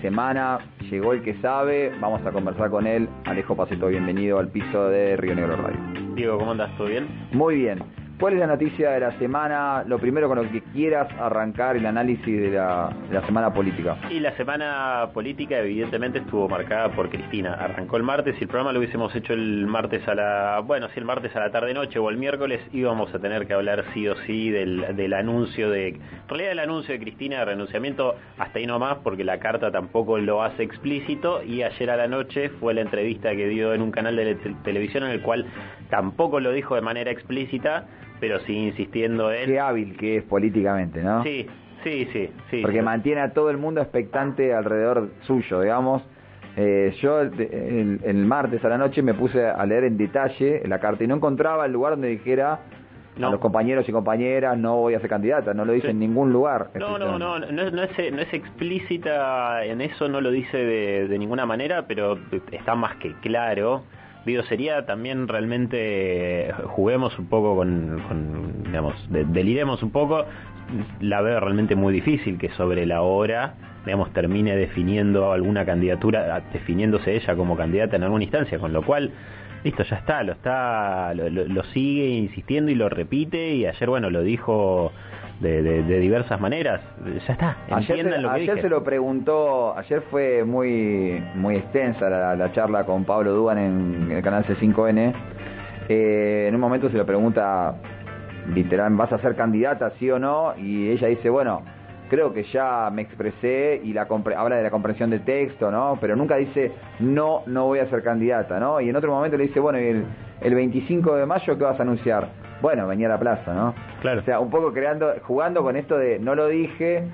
semana, llegó el que sabe, vamos a conversar con él. Alejo Paceto, bienvenido al piso de Río Negro Radio. Diego, ¿cómo andas? ¿Todo bien? Muy bien. ¿Cuál es la noticia de la semana? Lo primero con lo que quieras arrancar el análisis de la, semana política. Y la semana política evidentemente estuvo marcada por Cristina. Arrancó el martes y el programa lo hubiésemos hecho el martes a la, bueno, si el martes a la tarde noche o el miércoles íbamos a tener que hablar sí o sí del, del anuncio de, en realidad el anuncio de Cristina de renunciamiento hasta ahí nomás porque la carta tampoco lo hace explícito y ayer a la noche fue la entrevista que dio en un canal de televisión en el cual tampoco lo dijo de manera explícita pero sigue insistiendo en... Qué hábil que es políticamente, ¿no? Sí, sí, sí. sí Porque mantiene a todo el mundo expectante alrededor suyo, digamos. Eh, yo el, martes a la noche me puse a leer en detalle la carta y no encontraba el lugar donde dijera a los compañeros y compañeras no voy a ser candidata, no lo dice en ningún lugar. No, no, no, no, es, no es explícita en eso, no lo dice de, de ninguna manera, pero está más que claro Digo, sería también realmente, juguemos un poco con, digamos, deliremos un poco, la veo realmente muy difícil que sobre la hora, digamos, termine definiendo alguna candidatura, definiéndose ella como candidata en alguna instancia, con lo cual, listo, ya está, lo está, lo sigue insistiendo y lo repite, y ayer, bueno, lo dijo de, diversas maneras. Ya está, ayer, lo que ayer se lo preguntó, ayer fue muy muy extensa la, charla con Pablo Duan en el canal C5N. Eh, en un momento se lo pregunta, literal, ¿vas a ser candidata, sí o no? Y ella dice, bueno, creo que ya me expresé y la habla de la comprensión de texto, ¿no? Pero nunca dice, no, no voy a ser candidata, ¿no? Y en otro momento le dice, bueno, el, el 25 de mayo qué vas a anunciar? Bueno, venía a la plaza, ¿no? Claro. O sea, un poco creando, jugando con esto de no lo dije,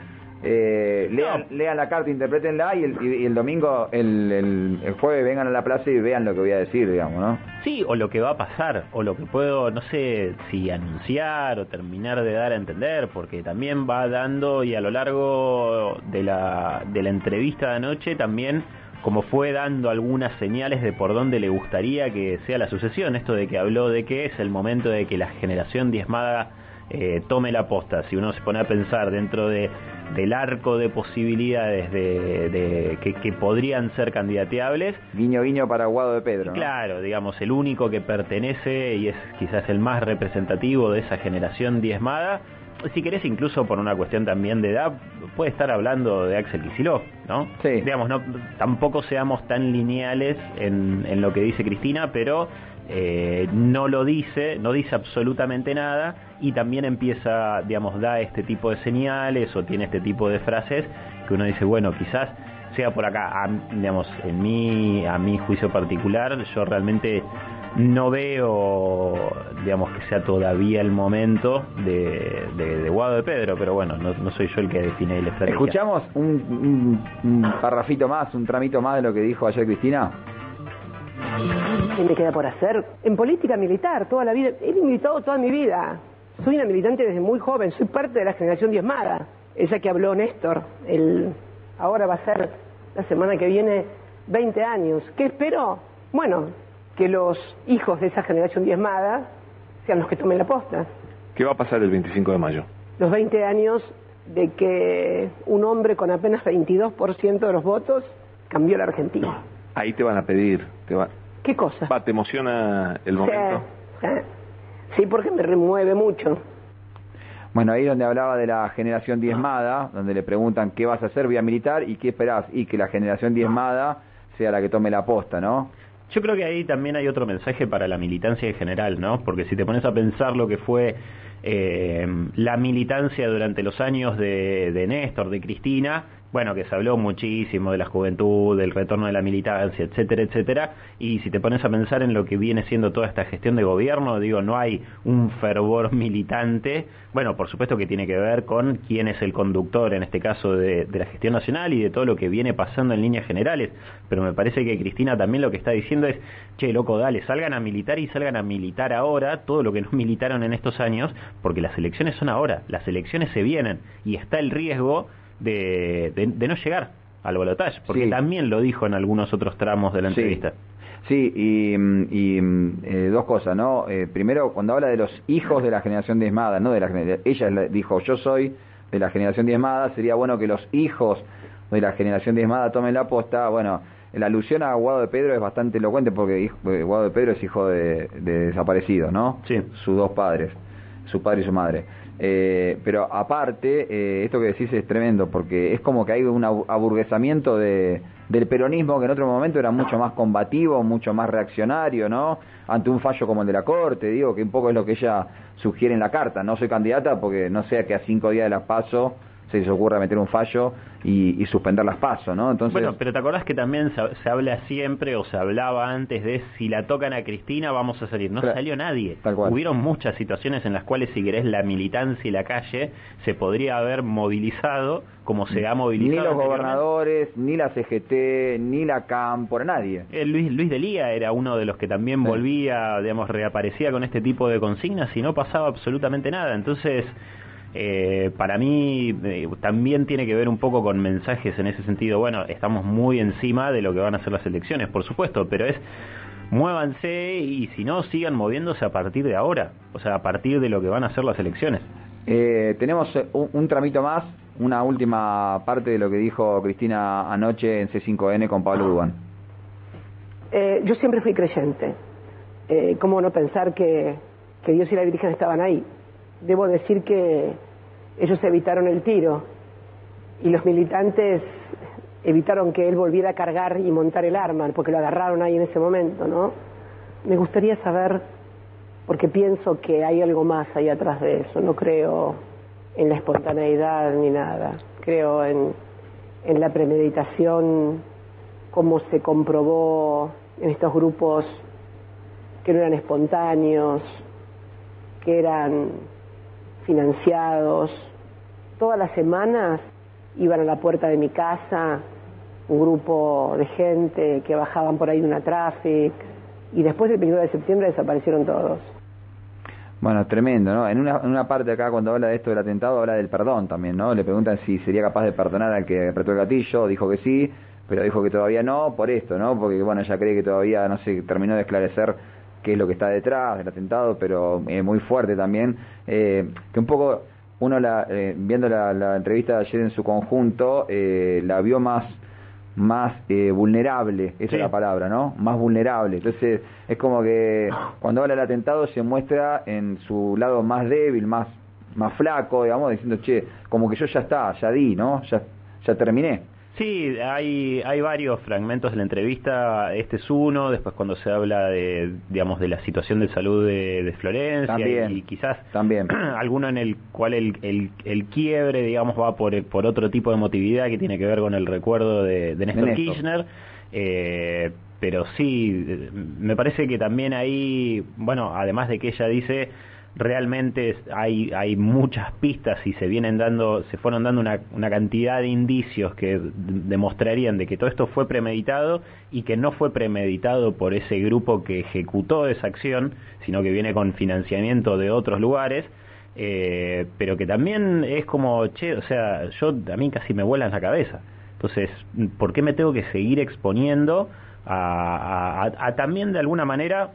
eh, lean, lean, la carta, interpretenla y el, y el domingo, el, el, jueves vengan a la plaza y vean lo que voy a decir, digamos, ¿no? Sí, o lo que va a pasar, o lo que puedo, no sé, si anunciar o terminar de dar a entender, porque también va dando y a lo largo de la, de la entrevista de anoche también como fue dando algunas señales de por dónde le gustaría que sea la sucesión, esto de que habló de que es el momento de que la generación diezmada eh, tome la posta. Si uno se pone a pensar dentro de, del arco de posibilidades de, que, podrían ser candidateables. Guiño, guiño para Guado de Pedro. Claro, digamos, el único que pertenece y es quizás el más representativo de esa generación diezmada si querés incluso por una cuestión también de edad, puede estar hablando de Axel Kicillof, ¿no? Sí. Digamos, no, tampoco seamos tan lineales en, en lo que dice Cristina, pero eh, no lo dice, no dice absolutamente nada y también empieza, digamos, da este tipo de señales o tiene este tipo de frases que uno dice, bueno, quizás sea por acá, digamos, en mi, a mi juicio particular, yo realmente no veo, digamos, que sea todavía el momento de, de, Guado de Pedro, pero bueno, no, soy yo el que define la estrategia. ¿Escuchamos un, un, parrafito más, un tramito más de lo que dijo ayer Cristina? ¿Qué me queda por hacer? En política militar, toda la vida. He militado toda mi vida. Soy una militante desde muy joven, soy parte de la generación diezmada. Esa que habló Néstor, el, ahora va a ser la semana que viene 20 años. ¿Qué espero? Bueno, que los hijos de esa generación diezmada sean los que tomen la posta. ¿Qué va a pasar el 25 de mayo? Los 20 años de que un hombre con apenas 22% de los votos cambió la Argentina. Ahí te van a pedir. Te va... ¿Qué cosa? ¿Te emociona el momento? Sí, sí, porque me remueve mucho. Bueno, ahí donde hablaba de la generación diezmada, donde le preguntan qué vas a hacer vía militar y qué esperás, y que la generación diezmada sea la que tome la posta, ¿no? Yo creo que ahí también hay otro mensaje para la militancia en general, ¿no? Porque si te pones a pensar lo que fue eh, la militancia durante los años de, de Néstor, de Cristina, bueno, que se habló muchísimo de la juventud, del retorno de la militancia, etcétera, etcétera, y si te pones a pensar en lo que viene siendo toda esta gestión de gobierno, digo, no hay un fervor militante, bueno, por supuesto que tiene que ver con quién es el conductor, en este caso, de, la gestión nacional y de todo lo que viene pasando en líneas generales, pero me parece que Cristina también lo que está diciendo es, che, loco, dale, salgan a militar y salgan a militar ahora todo lo que no militaron en estos años, porque las elecciones son ahora, las elecciones se vienen y está el riesgo de, de, no llegar al balotaje, porque también lo dijo en algunos otros tramos de la entrevista. Sí, y, y eh, dos cosas, ¿no? Eh, primero, cuando habla de los hijos de la generación diezmada, no de la ella dijo, yo soy de la generación diezmada, sería bueno que los hijos de la generación diezmada tomen la posta, bueno, la alusión a Guado de Pedro es bastante elocuente porque hijo- eh, Guado de Pedro es hijo de, de desaparecidos, ¿no? Sí. Sus dos padres, su padre y su madre. Eh, pero aparte, eh, esto que decís es tremendo porque es como que hay un abu- aburguesamiento de, del peronismo que en otro momento era mucho más combativo, mucho más reaccionario, ¿no? Ante un fallo como el de la Corte, digo, que un poco es lo que ella sugiere en la carta. No soy candidata porque no sea que a cinco días de las paso se les ocurra meter un fallo y, y suspender las pasos, ¿no? Entonces, Bueno, pero te acordás que también se, se habla siempre o se hablaba antes de si la tocan a Cristina vamos a salir. No Claro. salió nadie. Tal cual. Hubieron muchas situaciones en las cuales, si querés, la militancia y la calle se podría haber movilizado como se ha ni movilizado. los anteriormente. gobernadores, ni la CGT, ni la CAM, por nadie. Eh, Luis, Luis de Lía era uno de los que también Sí. volvía, digamos, reaparecía con este tipo de consignas y no pasaba absolutamente nada. Entonces, eh, para mí eh, también tiene que ver un poco con mensajes en ese sentido. Bueno, estamos muy encima de lo que van a ser las elecciones, por supuesto, pero es muévanse y si no, sigan moviéndose a partir de ahora, o sea, a partir de lo que van a ser las elecciones. Eh, tenemos eh, un, un tramito más, una última parte de lo que dijo Cristina anoche en C5N con Pablo Duban. Eh, yo siempre fui creyente. Eh, ¿Cómo no pensar que, que Dios y la Virgen estaban ahí? Debo decir que ellos evitaron el tiro y los militantes evitaron que él volviera a cargar y montar el arma, porque lo agarraron ahí en ese momento, ¿no? Me gustaría saber, porque pienso que hay algo más ahí atrás de eso, no creo en la espontaneidad ni nada, creo en, en la premeditación, cómo se comprobó en estos grupos que no eran espontáneos, que eran financiados. Todas las semanas iban a la puerta de mi casa un grupo de gente que bajaban por ahí de una traffic y después del 1 de septiembre desaparecieron todos. Bueno, tremendo, ¿no? En una, en una parte acá, cuando habla de esto del atentado, habla del perdón también, ¿no? Le preguntan si sería capaz de perdonar al que apretó el gatillo, dijo que sí, pero dijo que todavía no, por esto, ¿no? Porque, bueno, ella cree que todavía, no sé, terminó de esclarecer qué es lo que está detrás del atentado, pero eh, muy fuerte también, eh, que un poco uno, la, eh, viendo la, la entrevista de ayer en su conjunto, eh, la vio más más eh, vulnerable, esa Sí. es la palabra, ¿no? Más vulnerable. Entonces, es como que cuando habla del atentado se muestra en su lado más débil, más más flaco, digamos, diciendo, che, como que yo ya está, ya di, ¿no? Ya, ya terminé. Sí, hay, hay varios fragmentos de la entrevista, este es uno, después cuando se habla de, digamos, de la situación de salud de, de Florencia También, y quizás también. alguno en el cual el, el, el quiebre, digamos, va por, por otro tipo de emotividad que tiene que ver con el recuerdo de, de Néstor, Néstor. Kirchner. Eh, pero sí, eh, me parece que también ahí, bueno, además de que ella dice realmente hay hay muchas pistas y se vienen dando se fueron dando una, una cantidad de indicios que demostrarían de que todo esto fue premeditado y que no fue premeditado por ese grupo que ejecutó esa acción sino que viene con financiamiento de otros lugares eh, pero que también es como che o sea yo a mí casi me vuelan la cabeza. Entonces por qué me tengo que seguir exponiendo a también de alguna manera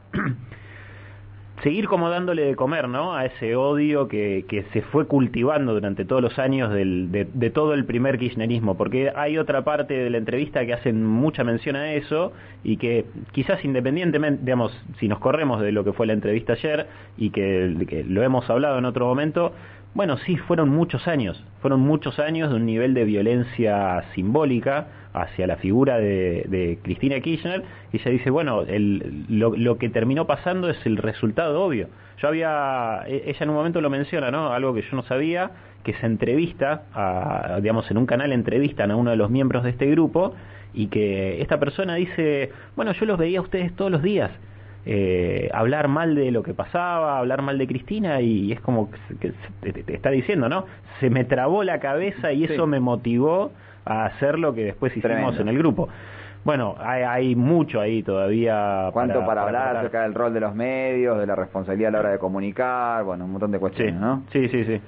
seguir como dándole de comer, ¿no? A ese odio que, que se fue cultivando durante todos los años del, de, de todo el primer kirchnerismo, porque hay otra parte de la entrevista que hacen mucha mención a eso y que quizás independientemente, digamos, si nos corremos de lo que fue la entrevista ayer y que, que lo hemos hablado en otro momento, bueno, sí, fueron muchos años, fueron muchos años de un nivel de violencia simbólica hacia la figura de, de Cristina Kirchner y ella dice, bueno, el, lo, lo que terminó pasando es el resultado obvio. Yo había, e- ella en un momento lo menciona, ¿no? Algo que yo no sabía, que se entrevista, a, digamos, en un canal entrevistan a uno de los miembros de este grupo y que esta persona dice, bueno, yo los veía a ustedes todos los días eh, hablar mal de lo que pasaba, hablar mal de Cristina y, es como que, te, te está diciendo, ¿no? Se me trabó la cabeza y Sí. eso me motivó a hacer lo que después hicimos Tremendo. en el grupo. Bueno, hay, hay mucho ahí todavía. ¿Cuánto para, hablar acerca del rol de los medios, de la responsabilidad a la hora de comunicar? Bueno, un montón de Sí, cuestiones, ¿no? sí, sí, sí.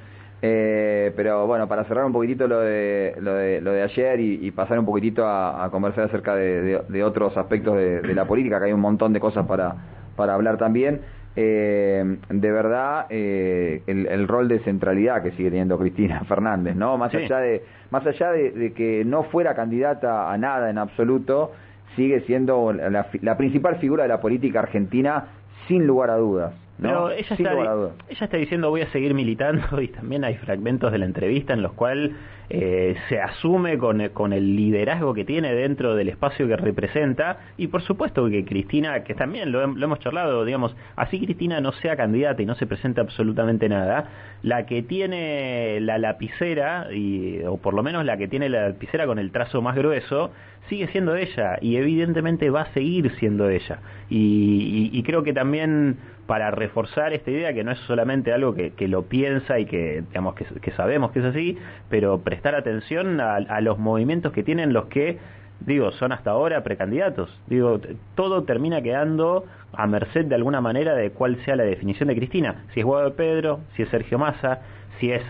Eh, pero bueno, para cerrar un poquitito lo de lo de, lo de ayer y, y pasar un poquitito a, a conversar acerca de, de- de otros aspectos de, de la política, que hay un montón de cosas para, para hablar también. eh, de verdad eh, el, el, rol de centralidad que sigue teniendo Cristina Fernández, ¿no? Más allá de más allá de, que no fuera candidata a nada en absoluto, sigue siendo la, la principal figura de la política argentina sin lugar a dudas. Pero ella está, ella está diciendo voy a seguir militando y también hay fragmentos de la entrevista en los cuales eh, se asume con, el liderazgo que tiene dentro del espacio que representa y por supuesto que Cristina, que también lo, lo hemos charlado, digamos, así Cristina no sea candidata y no se presenta absolutamente nada, la que tiene la lapicera, y, o por lo menos la que tiene la lapicera con el trazo más grueso, sigue siendo ella y evidentemente va a seguir siendo ella. Y, y, creo que también para reforzar esta idea, que no es solamente algo que, lo piensa y que, digamos, que, sabemos que es así, pero prestar atención a, los movimientos que tienen los que digo, son hasta ahora precandidatos. Digo, todo termina quedando a merced de alguna manera de cuál sea la definición de Cristina. Si es Guado Pedro, si es Sergio Massa, si es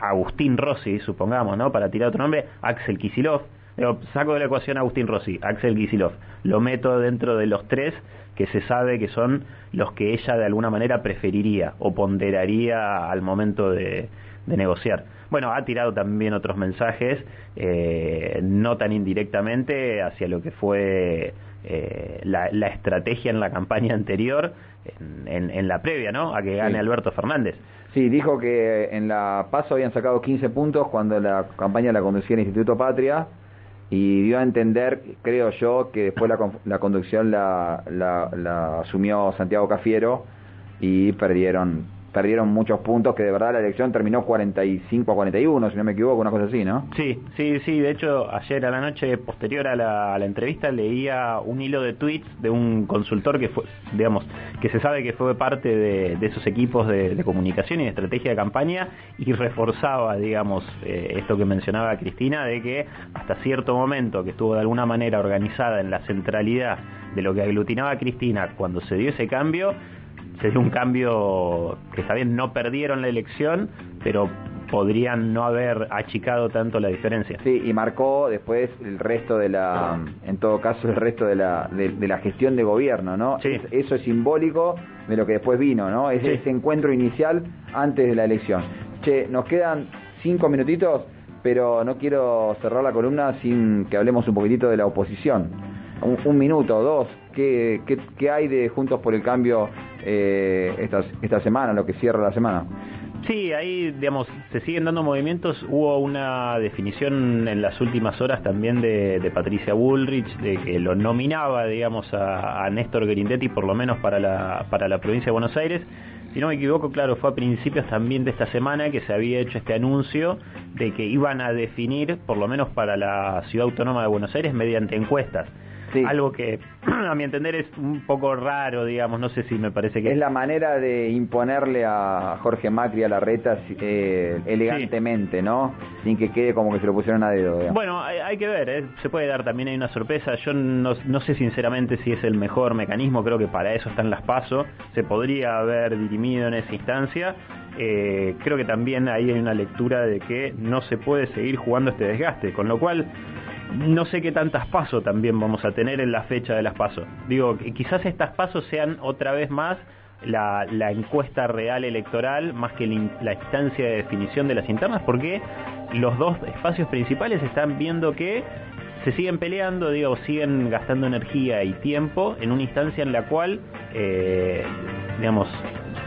Agustín Rossi, supongamos, ¿no? Para tirar otro nombre, Axel Kisilov. Digo, saco de la ecuación Agustín Rossi, Axel Kisilov. Lo meto dentro de los tres que se sabe que son los que ella de alguna manera preferiría o ponderaría al momento de, de negociar. Bueno, ha tirado también otros mensajes, eh, no tan indirectamente, hacia lo que fue eh, la, estrategia en la campaña anterior, en, en, la previa, ¿no? A que gane Alberto Fernández. Sí, dijo que en la PASO habían sacado 15 puntos cuando la campaña la conducía el Instituto Patria y dio a entender, creo yo, que después la, la conducción la, la, la asumió Santiago Cafiero y perdieron perdieron muchos puntos, que de verdad la elección terminó 45 a 41, si no me equivoco, una cosa así, ¿no? Sí, sí, sí, de hecho ayer a la noche, posterior a la, entrevista, leía un hilo de tweets de un consultor que fue, digamos, que se sabe que fue parte de, esos equipos de, comunicación y de estrategia de campaña y reforzaba, digamos, eh, esto que mencionaba Cristina, de que hasta cierto momento que estuvo de alguna manera organizada en la centralidad de lo que aglutinaba Cristina cuando se dio ese cambio, sería un cambio que está bien, no perdieron la elección, pero podrían no haber achicado tanto la diferencia. Sí, y marcó después el resto de la, en todo caso, el resto de la, de, la gestión de gobierno, ¿no? Sí. eso es simbólico de lo que después vino, ¿no? Es ese encuentro inicial antes de la elección. Che, nos quedan cinco minutitos, pero no quiero cerrar la columna sin que hablemos un poquitito de la oposición. Un, un minuto, dos, ¿qué, qué, qué hay de Juntos por el Cambio eh, esta, esta semana, lo que cierra la semana. Sí, ahí, digamos, se siguen dando movimientos. Hubo una definición en las últimas horas también de, Patricia Bullrich, de que lo nominaba, digamos, a, Néstor Grindetti, por lo menos para la, para la provincia de Buenos Aires. Si no me equivoco, claro, fue a principios también de esta semana que se había hecho este anuncio de que iban a definir, por lo menos para la ciudad autónoma de Buenos Aires, mediante encuestas. Algo que a mi entender es un poco raro, digamos, no sé si me parece que... Es la manera de imponerle a Jorge Macri a la reta eh, elegantemente, ¿no? Sin que quede como que se lo pusieron a dedo. Bueno, hay, que ver, ¿eh? se puede dar también hay una sorpresa. Yo no, no, sé sinceramente si es el mejor mecanismo, creo que para eso están las pasos. Se podría haber dirimido en esa instancia. Eh, creo que también ahí hay una lectura de que no se puede seguir jugando este desgaste, con lo cual no sé qué tantas pasos también vamos a tener en la fecha de las pasos. Digo, quizás estas pasos sean otra vez más la, encuesta real electoral más que la instancia de definición de las internas, porque los dos espacios principales están viendo que se siguen peleando, digo, siguen gastando energía y tiempo en una instancia en la cual, eh, digamos,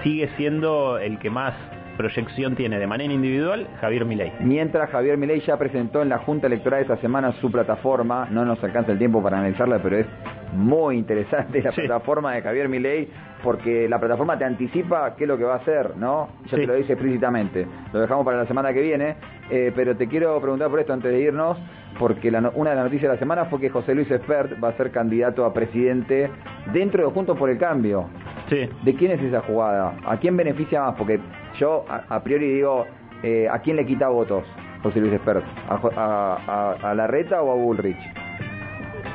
sigue siendo el que más proyección tiene de manera individual Javier Milei. Mientras Javier Milei ya presentó en la Junta Electoral esta semana su plataforma, no nos alcanza el tiempo para analizarla, pero es muy interesante la plataforma de Javier Milei porque la plataforma te anticipa qué es lo que va a hacer, ¿no? Ya te lo dice explícitamente. Lo dejamos para la semana que viene, eh, pero te quiero preguntar por esto antes de irnos, porque una de las noticias de la semana fue que José Luis Espert va a ser candidato a presidente dentro de Juntos por el Cambio. Sí. ¿De quién es esa jugada? ¿A quién beneficia más? Porque yo a, priori digo, eh, ¿a quién le quita votos José Luis Espert? ¿A, a, la Reta o a Bullrich?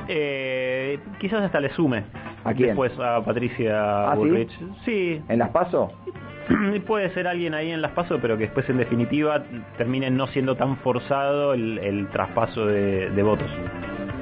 Eh, quizás hasta le sume. ¿A quién? Después a Patricia ¿Ah, Bullrich. Sí? ¿En las PASO? Puede ser alguien ahí en las PASO, pero que después en definitiva termine no siendo tan forzado el, traspaso de, votos.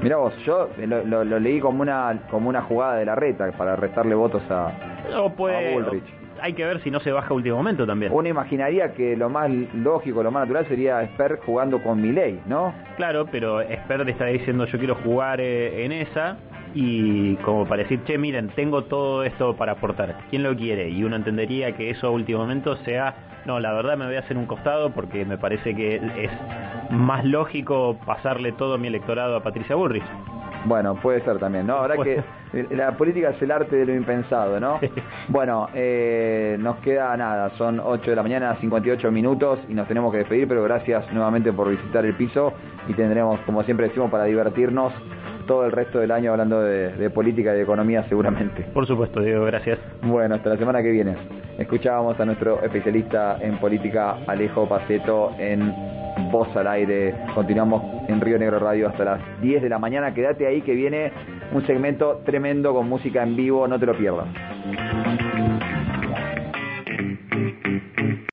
Mira vos, yo lo, leí como una como una jugada de la reta para restarle votos a, O puede, a Bullrich. hay que ver si no se baja a último momento también. Uno imaginaría que lo más lógico, lo más natural sería Esper jugando con Milei, ¿no? Claro, pero Esper le está diciendo yo quiero jugar eh, en esa y como para decir, che, miren, tengo todo esto para aportar. ¿Quién lo quiere? Y uno entendería que eso a último momento sea, no, la verdad me voy a hacer un costado porque me parece que es más lógico pasarle todo mi electorado a Patricia Burris. Bueno, puede ser también, ¿no? Ahora que la política es el arte de lo impensado, ¿no? Bueno, eh, nos queda nada, son 8 de la mañana, 58 minutos y nos tenemos que despedir, pero gracias nuevamente por visitar el piso y tendremos, como siempre decimos, para divertirnos todo el resto del año hablando de, de política y de economía seguramente. Por supuesto, Diego, gracias. Bueno, hasta la semana que viene. Escuchábamos a nuestro especialista en política, Alejo Paceto, en Voz al aire. Continuamos en Río Negro Radio hasta las 10 de la mañana. Quédate ahí que viene un segmento tremendo con música en vivo. No te lo pierdas.